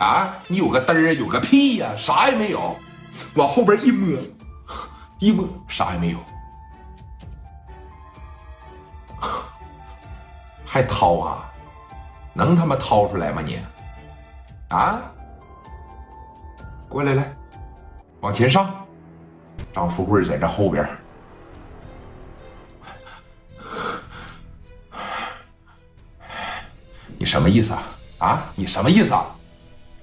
啊，你有个嘚儿，有个屁呀，啥也没有。往后边一摸，一摸啥也没有，还掏啊？能他妈掏出来吗你？啊？过来来，往前上。张富贵在这后边。你什么意思啊？啊？你什么意思啊？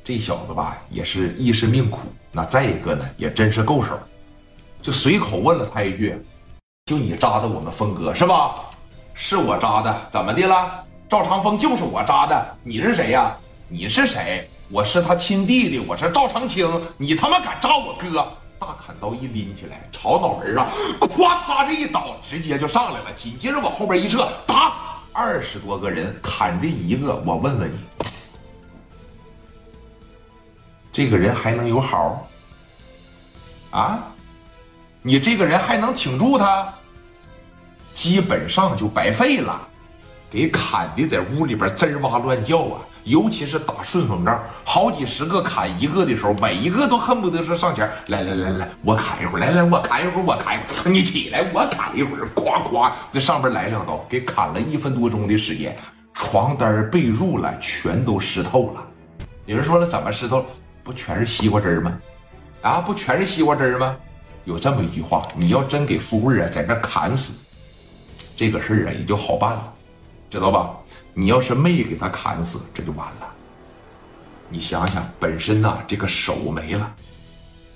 这小子吧，也是一是命苦，那再一个呢，也真是够手。就随口问了他一句：“就你扎的我们峰哥是吧？是我扎的，怎么的了？赵长风就是我扎的。你是谁呀？你是谁？我是他亲弟弟，我是赵长青。你他妈敢扎我哥？大砍刀一拎起来，朝脑门上，咵嚓这一刀，直接就上来了。紧接着往后边一撤，打二十多个人砍这一个。我问问你。”这个人还能有好？啊，你这个人还能挺住他？基本上就白费了，给砍的在屋里边吱哇乱叫啊！尤其是打顺风仗，好几十个砍一个的时候，每一个都恨不得说上前来来来来，我砍一会儿，来来我砍一会儿，我砍一会儿，你起来我砍一会儿，咵咵在上边来两刀，给砍了一分多钟的时间，床单被褥了全都湿透了。有人说了，怎么湿透？不全是西瓜汁吗？啊，不全是西瓜汁吗？有这么一句话，你要真给富贵啊在这砍死，这个事儿啊也就好办了，知道吧？你要是没给他砍死，这就完了。你想想，本身呐这个手没了，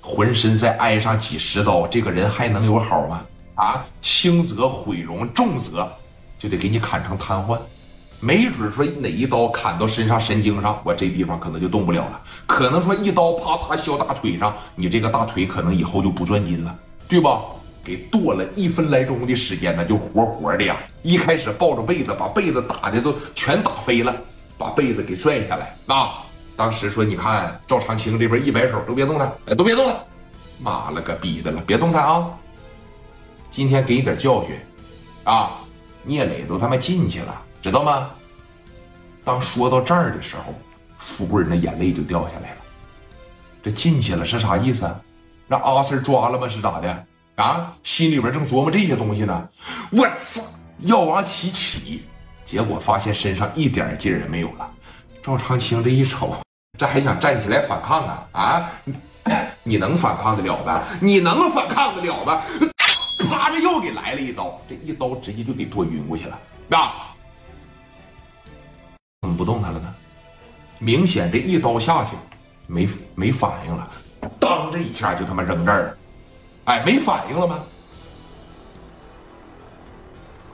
浑身再挨上几十刀，这个人还能有好吗？啊，轻则毁容，重则就得给你砍成瘫痪。没准说哪一刀砍到身上神经上，我这地方可能就动不了了。可能说一刀啪嚓削大腿上，你这个大腿可能以后就不转筋了，对吧？给剁了一分来钟的时间呢，就活活的呀。一开始抱着被子，把被子打的都全打飞了，把被子给拽下来啊。当时说，你看赵长青这边一摆手，都别动他，哎，都别动他。妈了个逼的了，别动他啊！今天给你点教训啊！聂磊都他妈进去了。知道吗？当说到这儿的时候，富贵那眼泪就掉下来了。这进去了是啥意思？让阿三抓了吗？是咋的？啊，心里边正琢磨这些东西呢。我操，要往起起，结果发现身上一点劲儿也没有了。赵长青这一瞅，这还想站起来反抗啊？啊，你能反抗得了吗？你能反抗得了吗？啪这又给来了一刀，这一刀直接就给剁晕过去了。啊！不动弹了呢？明显这一刀下去，没没反应了，当这一下就他妈扔这儿了，哎，没反应了吗？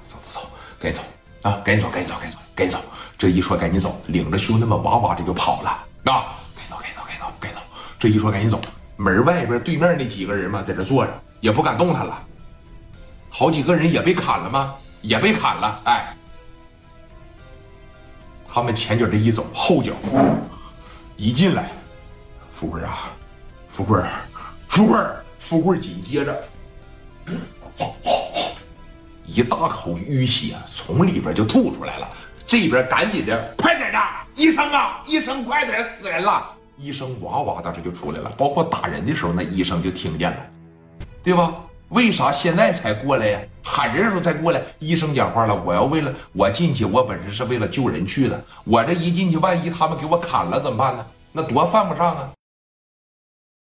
走走走，赶紧走啊！赶紧走，赶紧走，赶紧走，赶紧走！这一说赶紧走，领着兄弟们哇哇的就跑了啊！赶紧走，赶紧走，赶紧走，赶紧走！这一说赶紧走，门外边对面那几个人嘛，在这坐着，也不敢动弹了。好几个人也被砍了吗？也被砍了，哎。他们前脚这一走，后脚一进来，富贵啊，富贵，富贵，富贵，紧接着，一大口淤血从里边就吐出来了。这边赶紧的，快点的，医生啊，医生，快点，死人了！医生哇哇当时就出来了，包括打人的时候，那医生就听见了，对吧？为啥现在才过来呀？喊人的时候才过来。医生讲话了，我要为了我进去，我本身是为了救人去的。我这一进去，万一他们给我砍了怎么办呢？那多犯不上啊！